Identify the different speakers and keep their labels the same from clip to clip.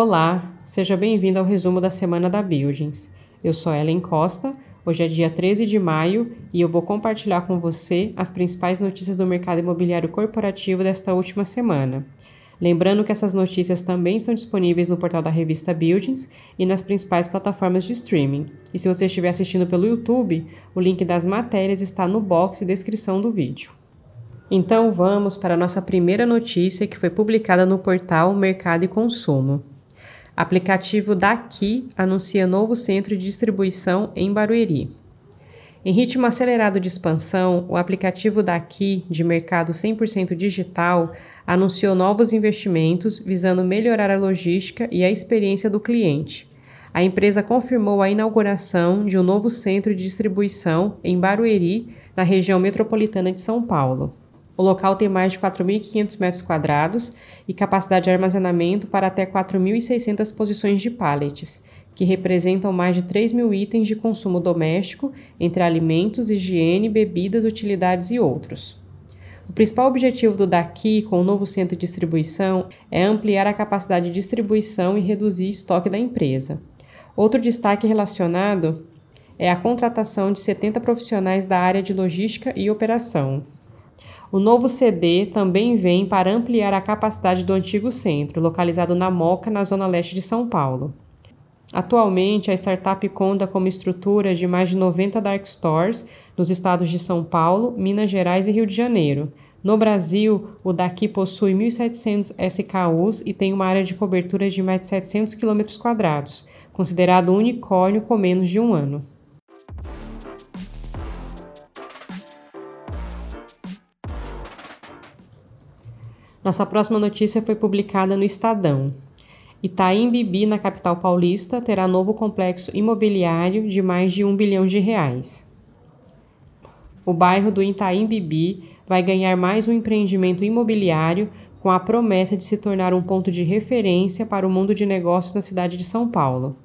Speaker 1: Olá, seja bem-vindo ao resumo da semana da Buildings. Eu sou Ellen Costa, hoje é dia 13 de maio e eu vou compartilhar com você as principais notícias do mercado imobiliário corporativo desta última semana. Lembrando que essas notícias também estão disponíveis no portal da revista Buildings e nas principais plataformas de streaming. E se você estiver assistindo pelo YouTube, o link das matérias está no box e descrição do vídeo. Então vamos para a nossa primeira notícia que foi publicada no portal Mercado e Consumo. Aplicativo Daqui anuncia novo centro de distribuição em Barueri. Em ritmo acelerado de expansão, o aplicativo Daqui, de mercado 100% digital, anunciou novos investimentos visando melhorar a logística e a experiência do cliente. A empresa confirmou a inauguração de um novo centro de distribuição em Barueri, na região metropolitana de São Paulo. O local tem mais de 4.500 metros quadrados e capacidade de armazenamento para até 4.600 posições de pallets, que representam mais de 3 mil itens de consumo doméstico, entre alimentos, higiene, bebidas, utilidades e outros. O principal objetivo do Daqui com o novo centro de distribuição é ampliar a capacidade de distribuição e reduzir estoque da empresa. Outro destaque relacionado é a contratação de 70 profissionais da área de logística e operação. O novo CD também vem para ampliar a capacidade do antigo centro, localizado na Moca, na zona leste de São Paulo. Atualmente, a startup conta como estrutura de mais de 90 dark stores nos estados de São Paulo, Minas Gerais e Rio de Janeiro. No Brasil, o daqui possui 1.700 SKUs e tem uma área de cobertura de mais de 700 km, considerado um unicórnio com menos de um ano. Nossa próxima notícia foi publicada no Estadão. Itaim Bibi, na capital paulista, terá novo complexo imobiliário de mais de um bilhão de reais. O bairro do Itaim Bibi vai ganhar mais um empreendimento imobiliário com a promessa de se tornar um ponto de referência para o mundo de negócios na cidade de São Paulo.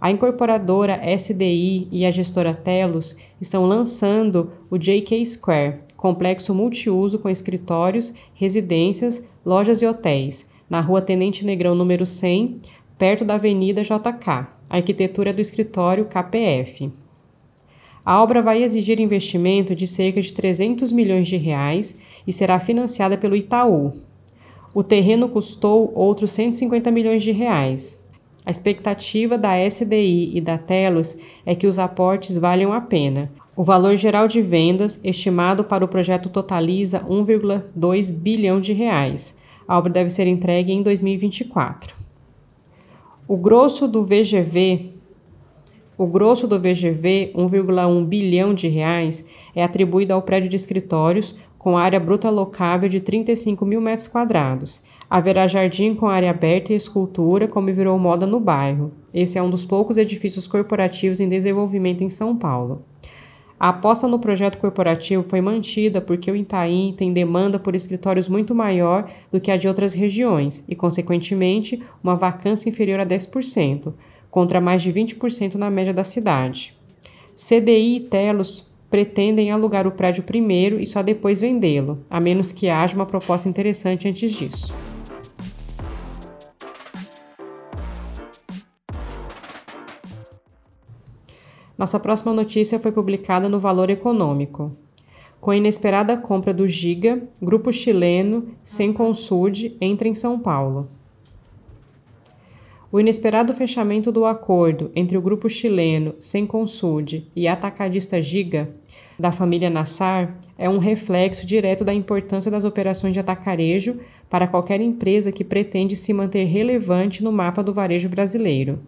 Speaker 1: A incorporadora SDI e a gestora Telos estão lançando o JK Square, complexo multiuso com escritórios, residências, lojas e hotéis, na rua Tenente Negrão número 100, perto da Avenida JK, arquitetura do escritório KPF. A obra vai exigir investimento de cerca de 300 milhões de reais e será financiada pelo Itaú. O terreno custou outros 150 milhões de reais. A expectativa da SDI e da Telos é que os aportes valham a pena. O valor geral de vendas estimado para o projeto totaliza 1,2 bilhão de reais, a obra deve ser entregue em 2024. O grosso do VGV, o grosso do VGV, 1,1 bilhão de reais, é atribuído ao prédio de escritórios com área bruta locável de 35 mil metros quadrados. Haverá jardim com área aberta e escultura, como virou moda no bairro. Esse é um dos poucos edifícios corporativos em desenvolvimento em São Paulo. A aposta no projeto corporativo foi mantida porque o Itaim tem demanda por escritórios muito maior do que a de outras regiões e, consequentemente, uma vacância inferior a 10%, contra mais de 20% na média da cidade. CDI e Telos pretendem alugar o prédio primeiro e só depois vendê-lo, a menos que haja uma proposta interessante antes disso. Nossa próxima notícia foi publicada no Valor Econômico. Com a inesperada compra do Giga, grupo chileno Senconsud entra em São Paulo. O inesperado fechamento do acordo entre o grupo chileno Senconsud e a atacadista Giga, da família Nassar, é um reflexo direto da importância das operações de atacarejo para qualquer empresa que pretende se manter relevante no mapa do varejo brasileiro.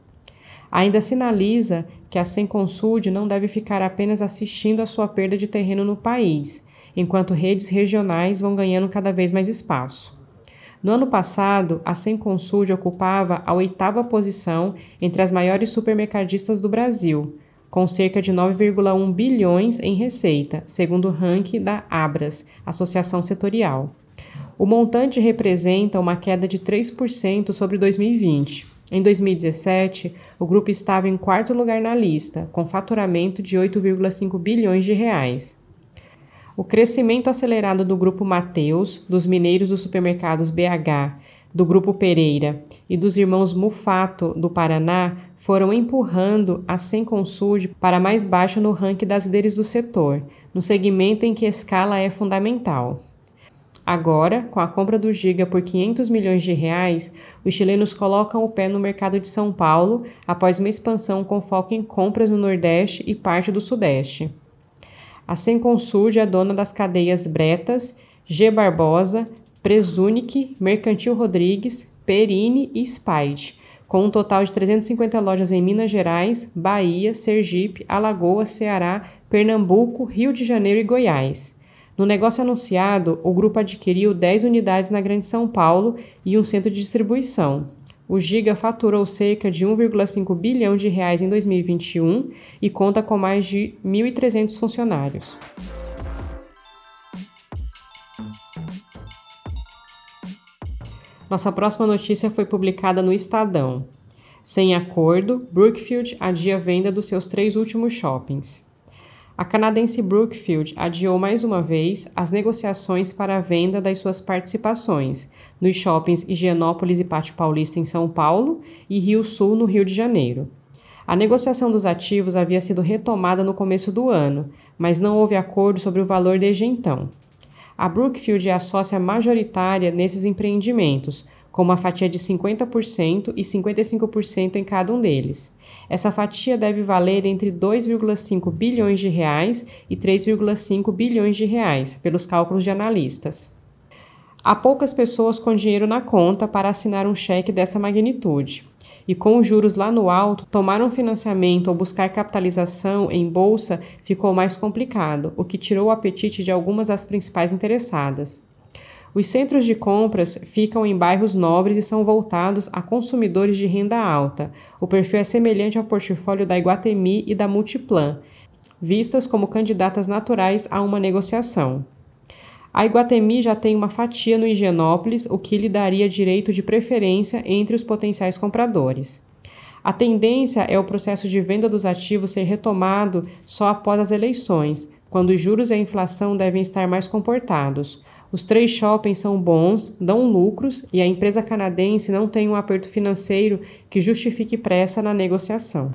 Speaker 1: Ainda sinaliza que a Senconsud não deve ficar apenas assistindo à sua perda de terreno no país, enquanto redes regionais vão ganhando cada vez mais espaço. No ano passado, a Senconsud ocupava a oitava posição entre as maiores supermercadistas do Brasil, com cerca de 9,1 bilhões em receita, segundo o ranking da Abras, Associação Setorial. O montante representa uma queda de 3% sobre 2020. Em 2017, o grupo estava em quarto lugar na lista, com faturamento de 8,5 bilhões de reais. O crescimento acelerado do grupo Mateus, dos mineiros dos supermercados BH, do Grupo Pereira, e dos irmãos Mufato, do Paraná, foram empurrando a Senconsud para mais baixo no ranking das líderes do setor, no segmento em que escala é fundamental. Agora, com a compra do Giga por 500 milhões de reais, os chilenos colocam o pé no mercado de São Paulo após uma expansão com foco em compras no Nordeste e parte do Sudeste. A Senconsud é dona das cadeias Bretas, G Barbosa, Presunic, Mercantil Rodrigues, Perini e Spide, com um total de 350 lojas em Minas Gerais, Bahia, Sergipe, Alagoas, Ceará, Pernambuco, Rio de Janeiro e Goiás. No negócio anunciado, o grupo adquiriu 10 unidades na Grande São Paulo e um centro de distribuição. O Giga faturou cerca de 1,5 bilhão de reais em 2021 e conta com mais de 1.300 funcionários. Nossa próxima notícia foi publicada no Estadão. Sem acordo, Brookfield adia venda dos seus três últimos shoppings a canadense Brookfield adiou mais uma vez as negociações para a venda das suas participações nos shoppings Higienópolis e Pátio Paulista em São Paulo e Rio Sul, no Rio de Janeiro. A negociação dos ativos havia sido retomada no começo do ano, mas não houve acordo sobre o valor desde então. A Brookfield é a sócia majoritária nesses empreendimentos, com uma fatia de 50% e 55% em cada um deles. Essa fatia deve valer entre 2,5 bilhões de reais e 3,5 bilhões de reais, pelos cálculos de analistas. Há poucas pessoas com dinheiro na conta para assinar um cheque dessa magnitude. E com os juros lá no alto, tomar um financiamento ou buscar capitalização em bolsa ficou mais complicado, o que tirou o apetite de algumas das principais interessadas. Os centros de compras ficam em bairros nobres e são voltados a consumidores de renda alta. O perfil é semelhante ao portfólio da Iguatemi e da Multiplan, vistas como candidatas naturais a uma negociação. A Iguatemi já tem uma fatia no Higienópolis, o que lhe daria direito de preferência entre os potenciais compradores. A tendência é o processo de venda dos ativos ser retomado só após as eleições, quando os juros e a inflação devem estar mais comportados. Os três shoppings são bons, dão lucros e a empresa canadense não tem um aperto financeiro que justifique pressa na negociação.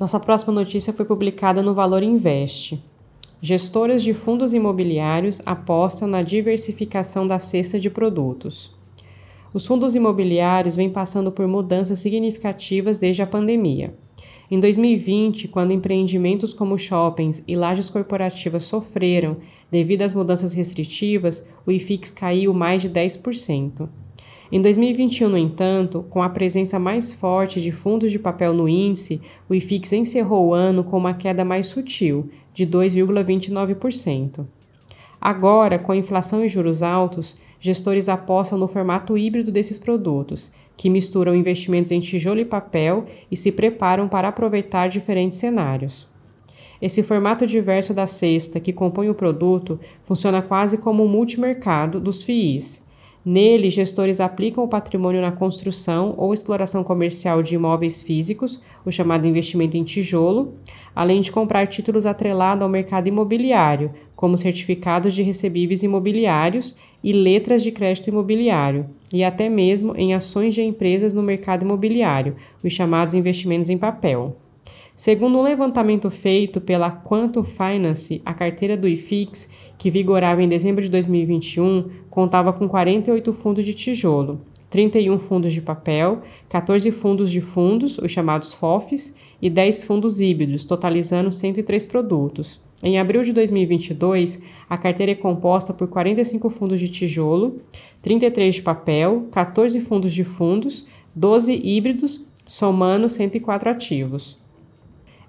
Speaker 1: Nossa próxima notícia foi publicada no Valor Invest. Gestoras de fundos imobiliários apostam na diversificação da cesta de produtos. Os fundos imobiliários vêm passando por mudanças significativas desde a pandemia. Em 2020, quando empreendimentos como shoppings e lajes corporativas sofreram devido às mudanças restritivas, o IFIX caiu mais de 10%. Em 2021, no entanto, com a presença mais forte de fundos de papel no índice, o IFIX encerrou o ano com uma queda mais sutil, de 2,29%. Agora, com a inflação e juros altos, gestores apostam no formato híbrido desses produtos, que misturam investimentos em tijolo e papel e se preparam para aproveitar diferentes cenários. Esse formato diverso da cesta que compõe o produto funciona quase como um multimercado dos FIIs. Nele, gestores aplicam o patrimônio na construção ou exploração comercial de imóveis físicos, o chamado investimento em tijolo, além de comprar títulos atrelados ao mercado imobiliário, como certificados de recebíveis imobiliários e letras de crédito imobiliário, e até mesmo em ações de empresas no mercado imobiliário, os chamados investimentos em papel. Segundo um levantamento feito pela Quantum Finance, a carteira do IFIX, que vigorava em dezembro de 2021, contava com 48 fundos de tijolo, 31 fundos de papel, 14 fundos de fundos, os chamados FOFs, e 10 fundos híbridos, totalizando 103 produtos. Em abril de 2022, a carteira é composta por 45 fundos de tijolo, 33 de papel, 14 fundos de fundos, 12 híbridos, somando 104 ativos.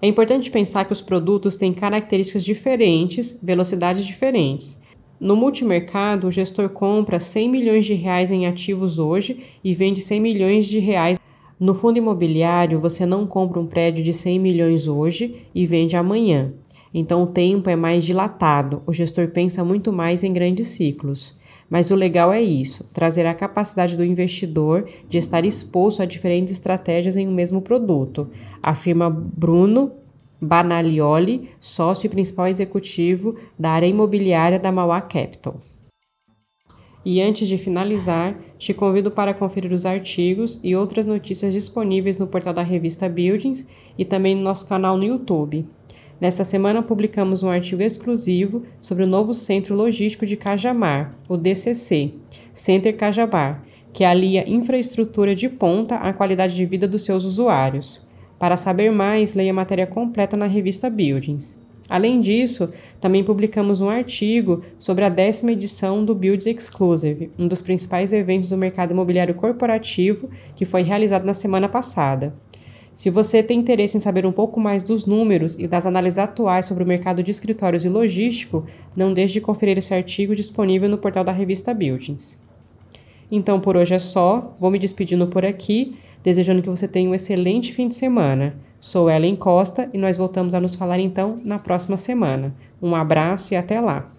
Speaker 1: É importante pensar que os produtos têm características diferentes, velocidades diferentes. No multimercado, o gestor compra 100 milhões de reais em ativos hoje e vende 100 milhões de reais. No fundo imobiliário, você não compra um prédio de 100 milhões hoje e vende amanhã. Então o tempo é mais dilatado, o gestor pensa muito mais em grandes ciclos. Mas o legal é isso, trazer a capacidade do investidor de estar exposto a diferentes estratégias em um mesmo produto, afirma Bruno Banalioli, sócio e principal executivo da área imobiliária da Mauá Capital. E antes de finalizar, te convido para conferir os artigos e outras notícias disponíveis no portal da revista Buildings e também no nosso canal no YouTube. Nesta semana, publicamos um artigo exclusivo sobre o novo Centro Logístico de Cajamar, o DCC, Center Cajamar, que alia infraestrutura de ponta à qualidade de vida dos seus usuários. Para saber mais, leia a matéria completa na revista Buildings. Além disso, também publicamos um artigo sobre a décima edição do Builds Exclusive, um dos principais eventos do mercado imobiliário corporativo que foi realizado na semana passada. Se você tem interesse em saber um pouco mais dos números e das análises atuais sobre o mercado de escritórios e logístico, não deixe de conferir esse artigo disponível no portal da revista Buildings. Então, por hoje é só. Vou me despedindo por aqui, desejando que você tenha um excelente fim de semana. Sou Ellen Costa e nós voltamos a nos falar então na próxima semana. Um abraço e até lá!